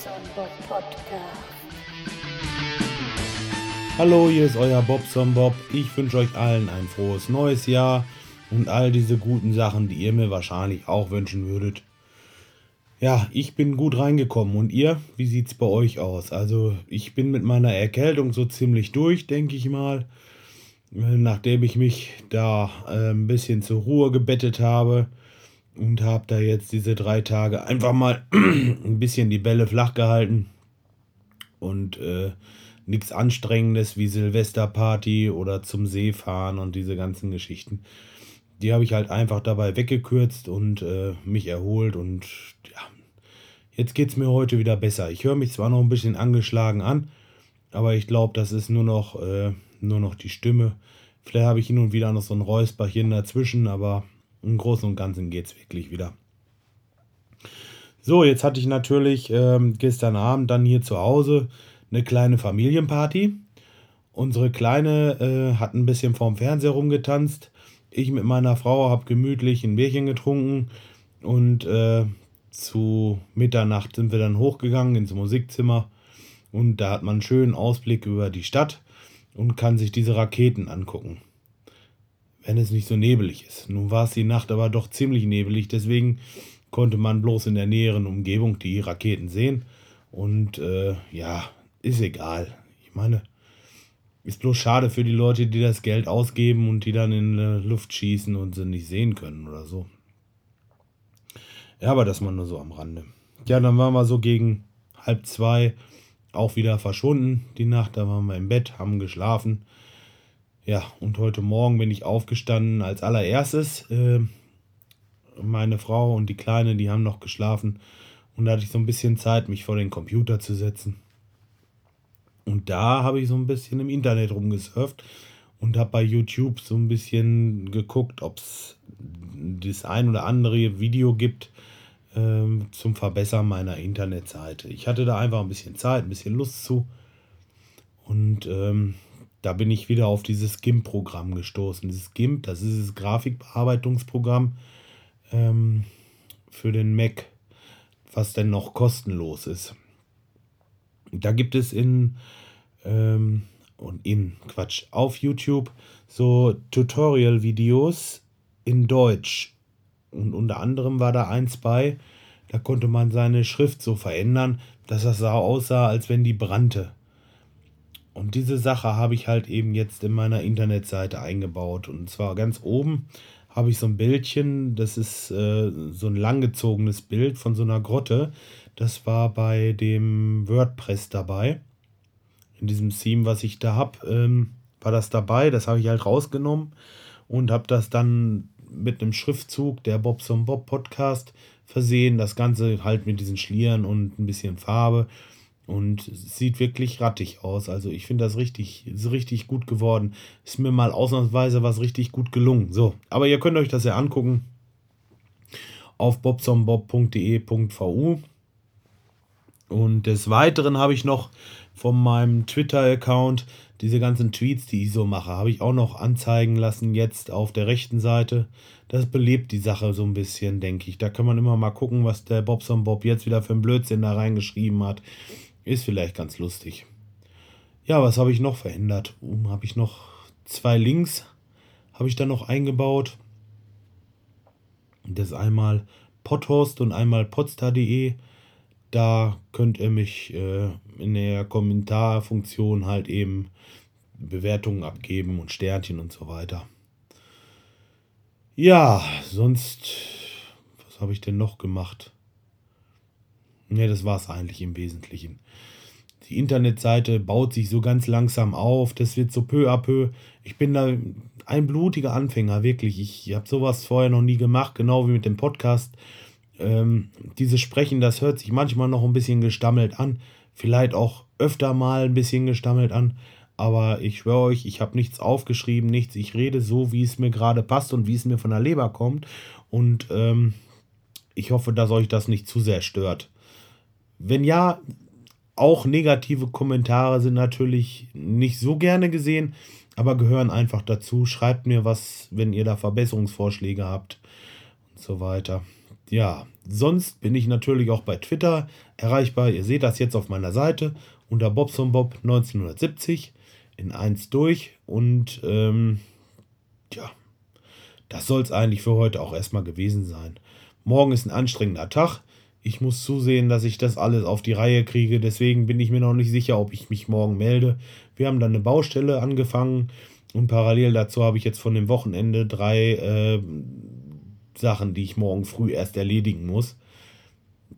Bobson Bob Podcast. Hallo, hier ist euer Bobson Bob. Ich wünsche euch allen ein frohes neues Jahr und all diese guten Sachen, die ihr mir wahrscheinlich auch wünschen würdet. Ja, ich bin gut reingekommen und ihr, wie sieht's bei euch aus? Also, ich bin mit meiner Erkältung so ziemlich durch, denke ich mal. Nachdem ich mich da äh, ein bisschen zur Ruhe gebettet habe und habe da jetzt diese drei Tage einfach mal ein bisschen die Bälle flach gehalten und äh, nichts Anstrengendes wie Silvesterparty oder zum See fahren und diese ganzen Geschichten. Die habe ich halt einfach dabei weggekürzt und äh, mich erholt und ja, jetzt geht es mir heute wieder besser. Ich höre mich zwar noch ein bisschen angeschlagen an, aber ich glaube, das ist nur noch, äh, nur noch die Stimme. Vielleicht habe ich hin und wieder noch so ein Räusperchen dazwischen, aber im Großen und Ganzen geht es wirklich wieder. So, jetzt hatte ich natürlich ähm, gestern Abend dann hier zu Hause eine kleine Familienparty. Unsere Kleine äh, hat ein bisschen vorm Fernseher rumgetanzt. Ich mit meiner Frau habe gemütlich ein Bierchen getrunken und äh, zu Mitternacht sind wir dann hochgegangen ins Musikzimmer und da hat man einen schönen Ausblick über die Stadt und kann sich diese Raketen angucken. Wenn es nicht so nebelig ist. Nun war es die Nacht aber doch ziemlich nebelig, deswegen konnte man bloß in der näheren Umgebung die Raketen sehen. Und äh, ja, ist egal. Ich meine, ist bloß schade für die Leute, die das Geld ausgeben und die dann in die Luft schießen und sie nicht sehen können oder so. Ja, aber das mal nur so am Rande. Ja, dann waren wir so gegen halb zwei auch wieder verschwunden die Nacht. Da waren wir im Bett, haben geschlafen. Ja, und heute Morgen bin ich aufgestanden als allererstes. Äh, meine Frau und die Kleine, die haben noch geschlafen. Und da hatte ich so ein bisschen Zeit, mich vor den Computer zu setzen. Und da habe ich so ein bisschen im Internet rumgesurft und habe bei YouTube so ein bisschen geguckt, ob es das ein oder andere Video gibt ähm, zum Verbessern meiner Internetseite. Ich hatte da einfach ein bisschen Zeit, ein bisschen Lust zu. Und ähm, da bin ich wieder auf dieses GIMP-Programm gestoßen. Dieses GIMP, das ist das Grafikbearbeitungsprogramm ähm, für den Mac, was denn noch kostenlos ist. Da gibt es in ähm, und in Quatsch auf YouTube so Tutorial-Videos in Deutsch. Und unter anderem war da eins bei, da konnte man seine Schrift so verändern, dass das so aussah, als wenn die brannte. Und diese Sache habe ich halt eben jetzt in meiner Internetseite eingebaut. Und zwar ganz oben habe ich so ein Bildchen, das ist äh, so ein langgezogenes Bild von so einer Grotte. Das war bei dem WordPress dabei. In diesem Theme, was ich da habe, ähm, war das dabei. Das habe ich halt rausgenommen und habe das dann mit einem Schriftzug der Bobson Bob Podcast versehen. Das Ganze halt mit diesen Schlieren und ein bisschen Farbe. Und es sieht wirklich rattig aus. Also ich finde das richtig, ist richtig gut geworden. Ist mir mal ausnahmsweise was richtig gut gelungen. So, aber ihr könnt euch das ja angucken auf bobsonbob.de.vu. Und des Weiteren habe ich noch von meinem Twitter-Account diese ganzen Tweets, die ich so mache, habe ich auch noch anzeigen lassen jetzt auf der rechten Seite. Das belebt die Sache so ein bisschen, denke ich. Da kann man immer mal gucken, was der Bobson Bob jetzt wieder für einen Blödsinn da reingeschrieben hat. Ist vielleicht ganz lustig. Ja, was habe ich noch verändert? Um, habe ich noch zwei Links habe ich da noch eingebaut. Das ist einmal Podhost und einmal podstar.de. Da könnt ihr mich äh, in der Kommentarfunktion halt eben Bewertungen abgeben und Sternchen und so weiter. Ja, sonst, was habe ich denn noch gemacht? Ne, das war es eigentlich im Wesentlichen. Die Internetseite baut sich so ganz langsam auf, das wird so peu à peu. Ich bin da ein blutiger Anfänger, wirklich. Ich habe sowas vorher noch nie gemacht, genau wie mit dem Podcast. Ähm, dieses Sprechen, das hört sich manchmal noch ein bisschen gestammelt an, vielleicht auch öfter mal ein bisschen gestammelt an, aber ich schwöre euch, ich habe nichts aufgeschrieben, nichts. Ich rede so, wie es mir gerade passt und wie es mir von der Leber kommt. Und ähm, ich hoffe, dass euch das nicht zu sehr stört. Wenn ja, auch negative Kommentare sind natürlich nicht so gerne gesehen, aber gehören einfach dazu. Schreibt mir was, wenn ihr da Verbesserungsvorschläge habt und so weiter ja, sonst bin ich natürlich auch bei Twitter erreichbar. Ihr seht das jetzt auf meiner Seite unter Bobsonbob 1970 in 1 durch. Und ähm, ja, das soll es eigentlich für heute auch erstmal gewesen sein. Morgen ist ein anstrengender Tag. Ich muss zusehen, dass ich das alles auf die Reihe kriege. Deswegen bin ich mir noch nicht sicher, ob ich mich morgen melde. Wir haben dann eine Baustelle angefangen und parallel dazu habe ich jetzt von dem Wochenende drei äh, Sachen, die ich morgen früh erst erledigen muss.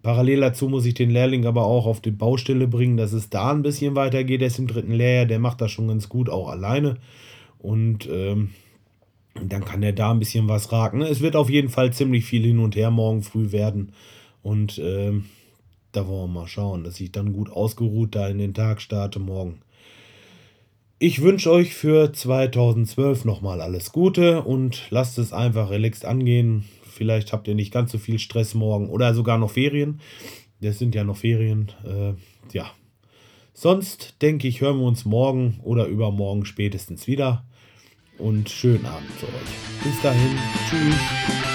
Parallel dazu muss ich den Lehrling aber auch auf die Baustelle bringen, dass es da ein bisschen weitergeht. Der ist im dritten Lehrjahr, der macht das schon ganz gut, auch alleine. Und ähm, dann kann er da ein bisschen was raken. Es wird auf jeden Fall ziemlich viel hin und her morgen früh werden. Und ähm, da wollen wir mal schauen, dass ich dann gut ausgeruht da in den Tag starte morgen. Ich wünsche euch für 2012 nochmal alles Gute und lasst es einfach relaxed angehen. Vielleicht habt ihr nicht ganz so viel Stress morgen oder sogar noch Ferien. Das sind ja noch Ferien. Äh, ja. Sonst denke ich, hören wir uns morgen oder übermorgen spätestens wieder. Und schönen Abend für euch. Bis dahin. Tschüss.